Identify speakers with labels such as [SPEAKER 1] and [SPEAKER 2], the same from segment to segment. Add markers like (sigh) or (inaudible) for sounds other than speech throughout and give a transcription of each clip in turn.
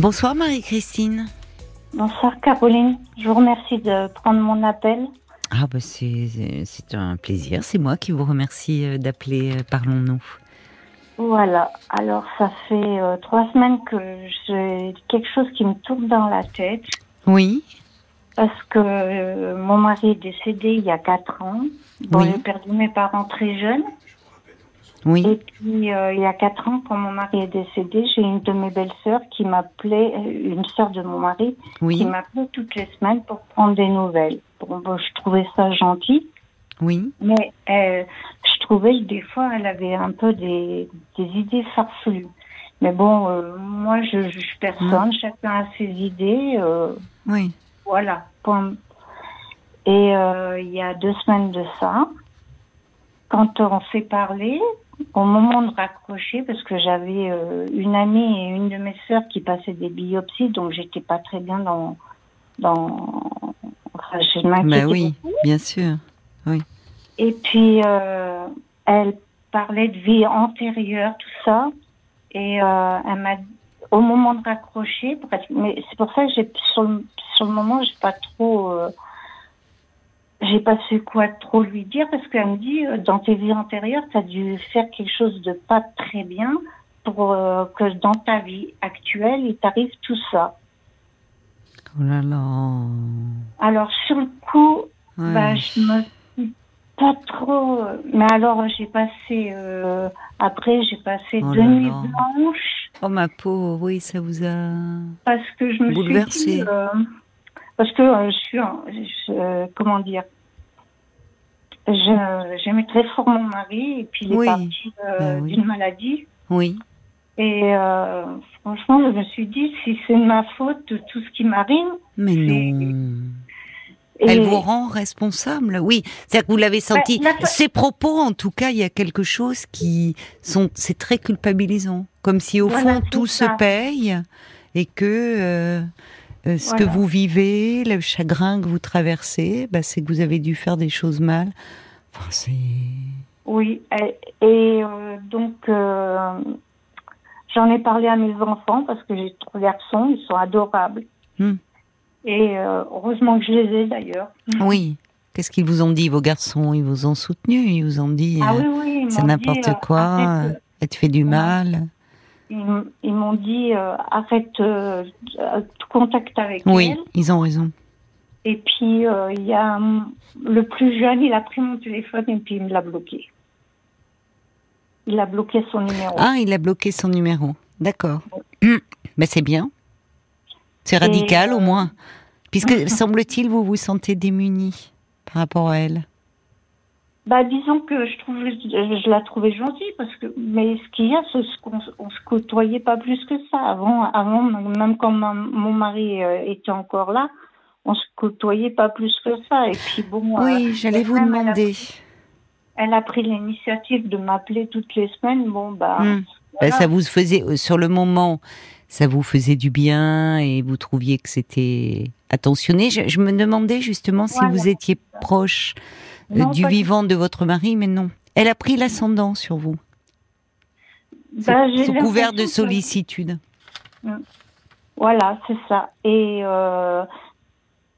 [SPEAKER 1] Bonsoir Marie-Christine.
[SPEAKER 2] Bonsoir Caroline, je vous remercie de prendre mon appel.
[SPEAKER 1] Ah bah c'est un plaisir, c'est moi qui vous remercie euh, d'appeler euh, Parlons-nous.
[SPEAKER 2] Voilà, alors ça fait euh, trois semaines que j'ai quelque chose qui me tourne dans la tête.
[SPEAKER 1] Oui.
[SPEAKER 2] Parce que mon mari est décédé il y a quatre ans. Bon, j'ai perdu mes parents très jeunes.
[SPEAKER 1] Oui.
[SPEAKER 2] Et puis, euh, il y a quatre ans, quand mon mari est décédé, j'ai une de mes belles-sœurs qui m'appelait, euh, une sœur de mon mari, qui m'appelait toutes les semaines pour prendre des nouvelles. Bon, je trouvais ça gentil.
[SPEAKER 1] Oui.
[SPEAKER 2] Mais euh, je trouvais que des fois, elle avait un peu des, des idées farfelues. Mais bon, moi, je juge personne. Chacun a ses idées.
[SPEAKER 1] oui.
[SPEAKER 2] Voilà. Et il y a deux semaines de ça, quand on s'est parlé, au moment de raccrocher, parce que j'avais euh, une amie et une de mes sœurs qui passaient des biopsies, donc j'étais pas très bien dans. dans... Enfin, je
[SPEAKER 1] m'inquiétais. oui, bien sûr. Oui.
[SPEAKER 2] Et puis, euh, elle parlait de vie antérieure, tout ça. Et euh, elle m'a. Au moment de raccrocher, mais c'est pour ça que j'ai sur le, sur le moment, j'ai pas trop j'ai pas su quoi trop lui dire parce qu'elle me dit euh, dans tes vies antérieures, tu as dû faire quelque chose de pas très bien pour euh, que dans ta vie actuelle, il t'arrive tout ça.
[SPEAKER 1] Oh là là.
[SPEAKER 2] Alors sur le coup, bah, je me suis pas trop. Mais alors j'ai passé euh, après j'ai passé oh deux nuits blanches.
[SPEAKER 1] Oh ma peau, oui, ça vous a
[SPEAKER 2] parce que je me
[SPEAKER 1] bouleversé.
[SPEAKER 2] suis dit, parce que euh, je suis, je, comment dire, j'aimais très fort mon mari et puis il est parti euh, ben d'une maladie.
[SPEAKER 1] Oui.
[SPEAKER 2] Et euh, franchement, je me suis dit, si c'est ma faute, tout ce qui m'arrive.
[SPEAKER 1] Mais non. Elle vous rend responsable, oui. C'est-à-dire que vous l'avez senti. Ces propos, en tout cas, il y a quelque chose qui sont, c'est très culpabilisant, comme si au fond tout se paye et que euh, ce que vous vivez, le chagrin que vous traversez, bah, c'est que vous avez dû faire des choses mal. Enfin,
[SPEAKER 2] oui, et, euh, donc euh, j'en ai parlé à mes enfants parce que j'ai trois garçons, ils sont adorables. Hmm. Et heureusement que je les ai d'ailleurs. (laughs)
[SPEAKER 1] Oui. Qu'est-ce qu'ils vous ont dit, vos garçons? Ils vous ont soutenu Ils vous ont dit
[SPEAKER 2] ah, oui, oui,
[SPEAKER 1] c'est n'importe quoi, elle te fait du mal
[SPEAKER 2] ils, m'ont dit euh, arrête euh, tout contact avec elle.
[SPEAKER 1] Oui, ils ont raison.
[SPEAKER 2] Et puis euh, il y a le plus jeune, il a pris mon téléphone et puis il me l'a bloqué. Il a bloqué son numéro.
[SPEAKER 1] Ah, il a bloqué son numéro. D'accord. Mais (clears throat) ben, c'est bien. C'est radical au moins. Puisque (laughs) semble-t-il, vous vous sentez démuni par rapport à elle.
[SPEAKER 2] Bah, disons que je trouve, je, la trouvais gentille parce que, mais ce qu'il y a, c'est qu'on on se côtoyait pas plus que ça. Avant, avant, même quand mon mari euh, était encore là, on se côtoyait pas plus que ça. Et puis bon.
[SPEAKER 1] Oui, euh, j'allais vous demander.
[SPEAKER 2] Elle a, pris l'initiative de m'appeler toutes les semaines. Bon, bah.
[SPEAKER 1] Bah ça vous faisait, euh, sur le moment, ça vous faisait du bien et vous trouviez que c'était attentionné. Je, me demandais justement si vous étiez proche euh, du vivant de votre mari, mais non. Elle a pris l'ascendant sur vous.
[SPEAKER 2] Bah,
[SPEAKER 1] sous couvert de sollicitude.
[SPEAKER 2] Mm. Voilà, c'est ça. Et euh,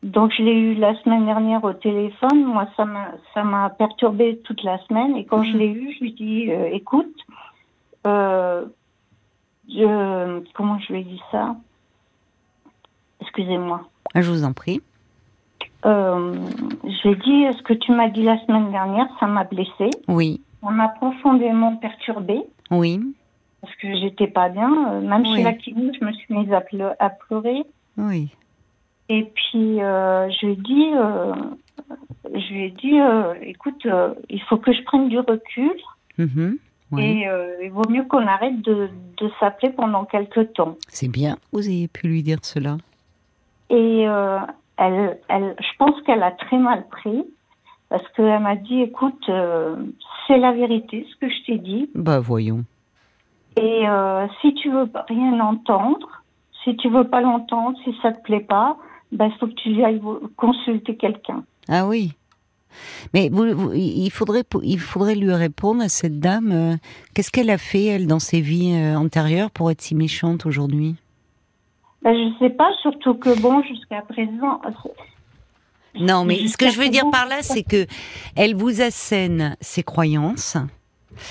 [SPEAKER 2] donc je l'ai eu la semaine dernière au téléphone. Moi, ça m'a ça m'a perturbé toute la semaine. Et quand je mm. l'ai eu, je lui dis euh, écoute, je, comment je lui ai dit ça? Excusez-moi.
[SPEAKER 1] Je vous en prie.
[SPEAKER 2] Euh, j'ai dit ce que tu m'as dit la semaine dernière, ça m'a blessée.
[SPEAKER 1] Oui.
[SPEAKER 2] Ça m'a profondément perturbée.
[SPEAKER 1] Oui.
[SPEAKER 2] Parce que j'étais pas bien. Euh, même chez la clinique, je me suis mise à, à pleurer.
[SPEAKER 1] Oui.
[SPEAKER 2] Et puis, euh, je lui ai dit, euh, je lui ai dit écoute, il faut que je prenne du recul. Et il vaut mieux qu'on arrête de, de s'appeler pendant quelques temps.
[SPEAKER 1] C'est bien, vous ayez pu lui dire cela.
[SPEAKER 2] Et elle, elle, je pense qu'elle a très mal pris parce qu'elle m'a dit, écoute, euh, c'est la vérité, ce que je t'ai dit.
[SPEAKER 1] Bah voyons.
[SPEAKER 2] Et euh, si tu veux rien entendre, si tu veux pas l'entendre, si ça te plaît pas, bah il faut que tu ailles consulter quelqu'un.
[SPEAKER 1] Ah oui. Mais vous, il faudrait il faudrait lui répondre à cette dame. Euh, qu'est-ce qu'elle a fait elle dans ses vies antérieures pour être si méchante aujourd'hui?
[SPEAKER 2] Ben, Je sais pas, surtout que bon, jusqu'à présent.
[SPEAKER 1] Non, mais ce que je veux dire par là, c'est que elle vous assène ses croyances.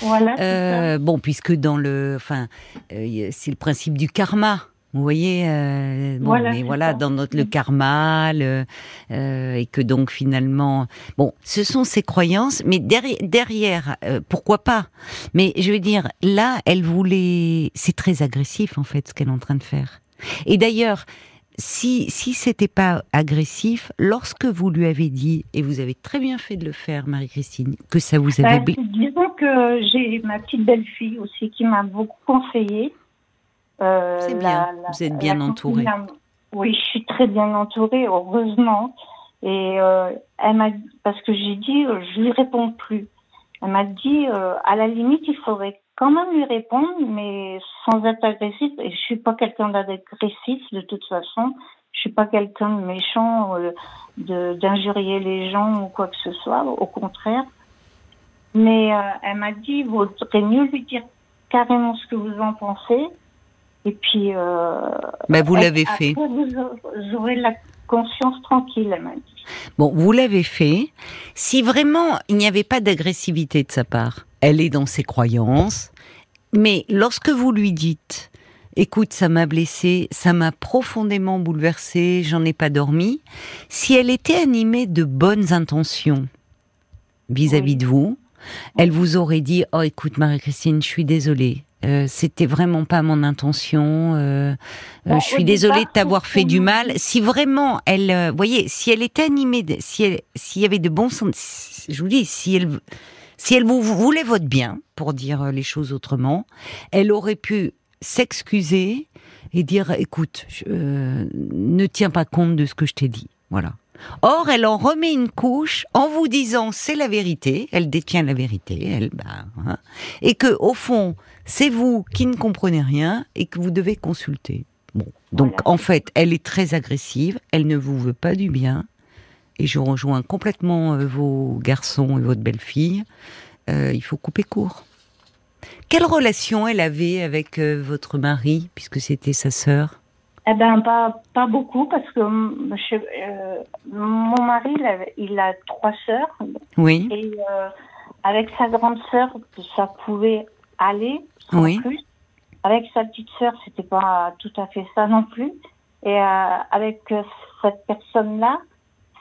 [SPEAKER 2] Voilà. Euh,
[SPEAKER 1] bon, puisque dans le, enfin, euh, c'est le principe du karma. Vous voyez, euh, bon, voilà, mais voilà, dans notre le karma, le, euh, et que donc finalement, bon, ce sont ses croyances, mais derrière, derrière euh, pourquoi pas? Mais je veux dire, là, elle voulait, c'est très agressif en fait ce qu'elle est en train de faire. Et d'ailleurs, si si c'était pas agressif, lorsque vous lui avez dit, et vous avez très bien fait de le faire, Marie-Christine, que ça vous avait.
[SPEAKER 2] Ben, disons que j'ai ma petite belle-fille aussi qui m'a beaucoup conseillé.
[SPEAKER 1] Euh, C'est bien, vous êtes bien entourée.
[SPEAKER 2] Oui, je suis très bien entourée, heureusement. Et euh, elle m'a, parce que j'ai dit, euh, je lui réponds plus. Elle m'a dit, à la limite, il faudrait quand même lui répondre, mais sans être agressif. Et je suis pas quelqu'un d'agressif de toute façon. Je suis pas quelqu'un de méchant, de d'injurier les gens ou quoi que ce soit. Au contraire. Mais elle m'a dit, il vaudrait mieux lui dire carrément ce que vous en pensez et puis. Euh,
[SPEAKER 1] ben vous l'avez fait.
[SPEAKER 2] Vous aurez la conscience tranquille, elle m'a dit.
[SPEAKER 1] Bon, vous l'avez fait. Si vraiment il n'y avait pas d'agressivité de sa part, elle est dans ses croyances. Mais lorsque vous lui dites, écoute, ça m'a blessé, ça m'a profondément bouleversé, j'en ai pas dormi. Si elle était animée de bonnes intentions vis-à-vis de vous, elle vous aurait dit, oh écoute Marie-Christine, je suis désolée, euh, c'était vraiment pas mon intention. Euh, euh je suis désolée de t'avoir fait du mal. Si vraiment elle, euh, voyez, si elle était animée, si elle, s'il y avait de bons sens, je vous dis, si elle, si elle vous voulait votre bien, pour dire les choses autrement, elle aurait pu s'excuser et dire, écoute, ne tiens pas compte de ce que je t'ai dit. Voilà. Or, elle en remet une couche en vous disant c'est la vérité, elle détient la vérité, elle, bah, hein, et que au fond, c'est vous qui ne comprenez rien et que vous devez consulter. Bon, donc en fait, elle est très agressive, elle ne vous veut pas du bien, et je rejoins complètement euh, vos garçons et votre belle-fille. Euh, il faut couper court. Quelle relation elle avait avec euh, votre mari, puisque c'était sa sœur?
[SPEAKER 2] Eh ben pas pas beaucoup parce que mon mari il a, trois sœurs.
[SPEAKER 1] Oui.
[SPEAKER 2] Et avec sa grande sœur ça pouvait aller oui. plus. Avec sa petite sœur, c'était pas tout à fait ça non plus. Et euh, avec euh, cette personne-là,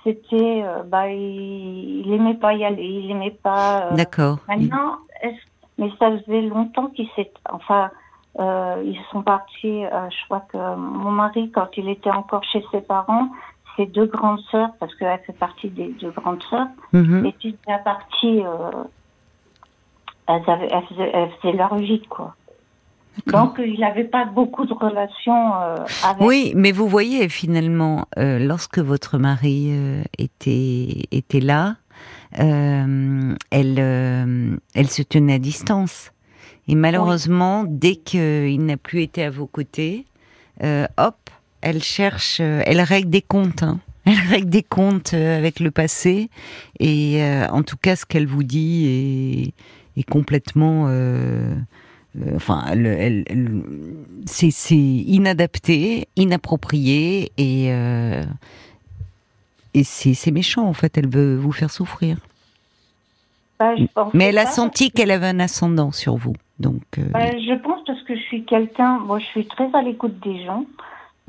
[SPEAKER 2] c'était, euh, bah, il, il, aimait pas y aller, il aimait pas.
[SPEAKER 1] Euh, D'accord.
[SPEAKER 2] Maintenant, mais ça faisait longtemps qu'ils s'est, enfin, ils sont partis. je crois que mon mari, quand il était encore chez ses parents, ses deux grandes sœurs, parce qu'elle fait partie des deux grandes sœurs, mm étaient déjà parties elles, faisaient, leur vie, quoi. Donc, il n'avait pas beaucoup de relations euh, avec.
[SPEAKER 1] Oui, mais vous voyez, finalement, euh, lorsque votre mari euh, était, était là, elle, elle se tenait à distance. Et malheureusement, dès qu'il n'a plus été à vos côtés, hop, elle cherche, elle règle des comptes. Hein. (laughs) Elle règle des comptes avec le passé. Et en tout cas, ce qu'elle vous dit est est complètement euh, euh, enfin, elle, c'est inadapté, inapproprié et euh, et c'est méchant en fait. Elle veut vous faire souffrir.
[SPEAKER 2] Bah,
[SPEAKER 1] Mais elle a senti qu'elle avait un ascendant sur vous, donc.
[SPEAKER 2] Bah, je pense parce que je suis quelqu'un. Moi, je suis très à l'écoute des gens.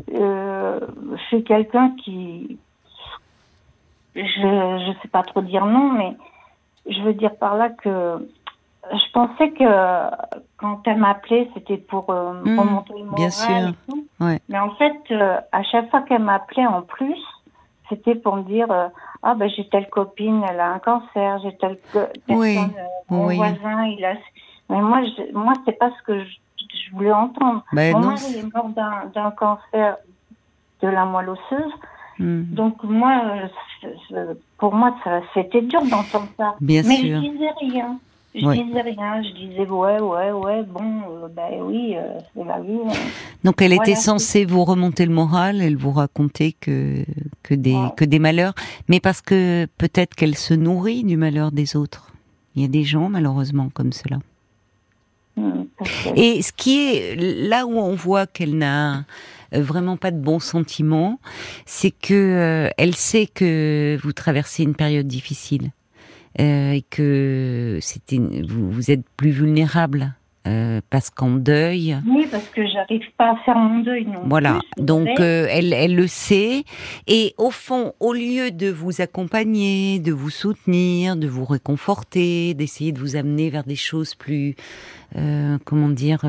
[SPEAKER 2] je suis quelqu'un qui, je je sais pas trop dire non, mais je veux dire par là que je pensais que quand elle m'appelait, c'était pour euh, mmh, remonter le moral
[SPEAKER 1] bien sûr. Ouais.
[SPEAKER 2] Mais en fait, euh, à chaque fois qu'elle m'appelait en plus, c'était pour me dire euh, ah ben j'ai telle copine, elle a un cancer, j'ai telle personne,
[SPEAKER 1] oui.
[SPEAKER 2] mon voisin, il a. Mais moi, je, moi, c'est pas ce que je, je voulais entendre. Mon
[SPEAKER 1] non,
[SPEAKER 2] mari est mort d'un cancer de la moelle osseuse. Mmh. Donc moi, pour moi, c'était dur d'entendre ça.
[SPEAKER 1] Bien
[SPEAKER 2] Mais
[SPEAKER 1] sûr.
[SPEAKER 2] je disais rien. Je disais rien, je disais ouais, ouais, ouais, bon, euh, ben oui, euh, c'est la vie. Hein.
[SPEAKER 1] Donc elle était censée vous remonter le moral, elle vous racontait que que des que des malheurs, mais parce que peut-être qu'elle se nourrit du malheur des autres. Il y a des gens malheureusement comme cela. Et ce qui est là où on voit qu'elle n'a vraiment pas de bons sentiments, c'est que elle sait que vous traversez une période difficile et que c'était vous, vous êtes plus vulnérable euh, parce qu'en deuil.
[SPEAKER 2] Oui, parce que j'arrive pas à faire mon deuil non
[SPEAKER 1] Voilà, donc euh, elle, elle le sait. Et au fond, au lieu de vous accompagner, de vous soutenir, de vous réconforter, d'essayer de vous amener vers des choses plus, euh, comment dire,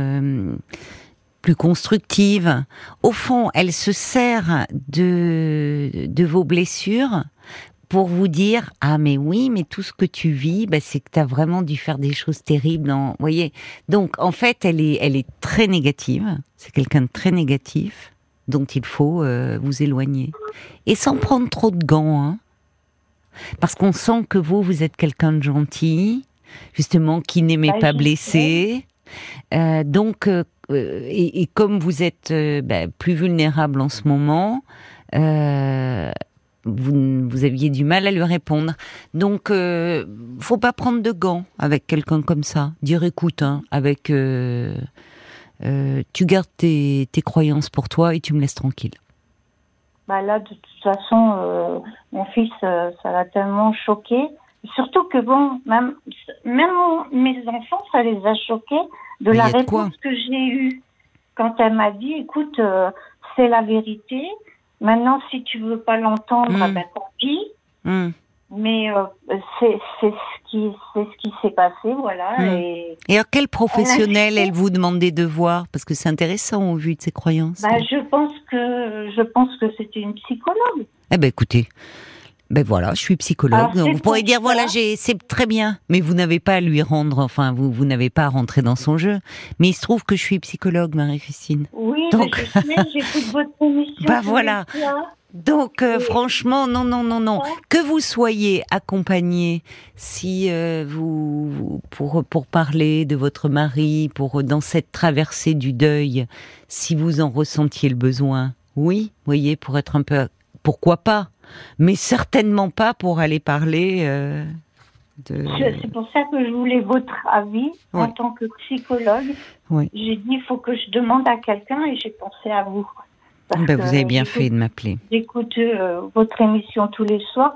[SPEAKER 1] plus constructives, au fond, elle se sert de, de vos blessures pour vous dire ah mais oui mais tout ce que tu vis bah, c'est que tu as vraiment dû faire des choses terribles vous voyez donc en fait elle est elle est très négative. C'est quelqu'un de très négatif dont il faut euh, vous éloigner. Et sans prendre trop de gants hein. parce qu'on sent que vous vous êtes quelqu'un de gentil justement qui n'aimait bah, pas blesser. Euh, donc euh, et, comme vous êtes bah, plus vulnérable en ce moment vous, vous, aviez du mal à lui répondre. Donc, euh, faut pas prendre de gants avec quelqu'un comme ça. Dire écoute, hein, avec, euh, euh, tu gardes tes, tes, croyances pour toi et tu me laisses tranquille.
[SPEAKER 2] Bah là, de toute façon, euh, mon fils, ça l'a tellement choqué. Surtout que bon, même, même mes enfants, ça les a choqués de la réponse que j'ai eue quand elle m'a dit, écoute, c'est la vérité. Maintenant, si tu veux pas l'entendre, mm. ben tant pis. Hmm. Mais euh, c'est ce qui c'est ce qui s'est passé, voilà. Hmm. Et,
[SPEAKER 1] et alors, quel professionnel elle, vous demandait de voir? Parce que c'est intéressant au vu de ses croyances.
[SPEAKER 2] Bah, je pense que je pense que c'était une psychologue.
[SPEAKER 1] Eh ben, écoutez, ben voilà, je suis psychologue. Ah, vous pourrez dire voilà, j'ai c'est très bien, mais vous n'avez pas à lui rendre, enfin vous vous n'avez pas à rentrer dans son jeu. Mais il se trouve que je suis psychologue, Marie-Christine.
[SPEAKER 2] Oui, donc j'écoute votre émission. (laughs)
[SPEAKER 1] Bah voilà. Donc euh, franchement, non, non, non, non. Que vous soyez accompagné, si euh, vous pour pour parler de votre mari, pour dans cette traversée du deuil, si vous en ressentiez le besoin, oui, voyez, pour être un peu, pourquoi pas? Mais certainement pas pour aller parler. Euh, de...
[SPEAKER 2] C'est pour ça que je voulais votre avis en tant que psychologue. J'ai dit il faut que je demande à quelqu'un et j'ai pensé à vous.
[SPEAKER 1] Ben, vous avez bien fait de m'appeler.
[SPEAKER 2] J'écoute euh, votre émission tous les soirs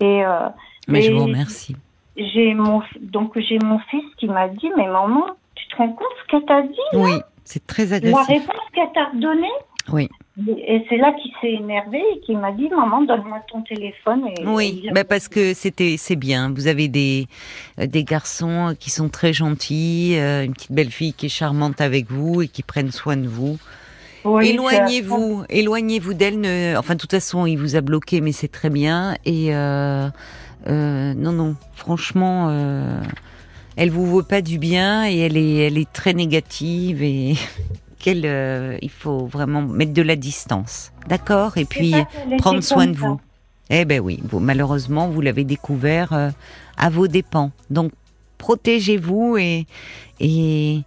[SPEAKER 2] et. Euh,
[SPEAKER 1] mais je vous remercie.
[SPEAKER 2] J'ai mon donc j'ai mon fils qui m'a dit mais maman tu te rends compte ce qu'elle t'a dit
[SPEAKER 1] Oui, c'est très agressif. La
[SPEAKER 2] réponse qu'elle t'a donnée?
[SPEAKER 1] Oui.
[SPEAKER 2] Et c'est là qu'il s'est énervé et qu'il m'a dit maman donne-moi ton téléphone.
[SPEAKER 1] oui, bah parce que c'était c'est bien. Vous avez des euh, des garçons qui sont très gentils, euh, une petite belle fille qui est charmante avec vous et qui prennent soin de vous. éloignez-vous, éloignez-vous d'elle. Enfin, de toute façon, il vous a bloqué, mais c'est très bien. Et euh, non, non, franchement, elle vous veut pas du bien et elle est, elle est très négative et (laughs) euh, il faut vraiment mettre de la distance, d'accord? Et puis prendre soin de vous. Eh ben oui, vous, malheureusement, vous l'avez découvert euh, à vos dépens. Donc protégez-vous et, et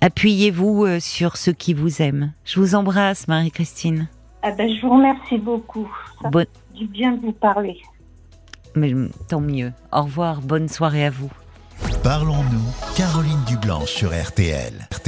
[SPEAKER 1] appuyez-vous euh, sur ceux qui vous aiment. Je vous embrasse, Marie-Christine.
[SPEAKER 2] Ah ben, je vous remercie beaucoup. Ça du bien de vous parler.
[SPEAKER 1] Mais tant mieux. Au revoir, bonne soirée à vous.
[SPEAKER 3] Parlons-nous, Caroline Dublanche sur RTL.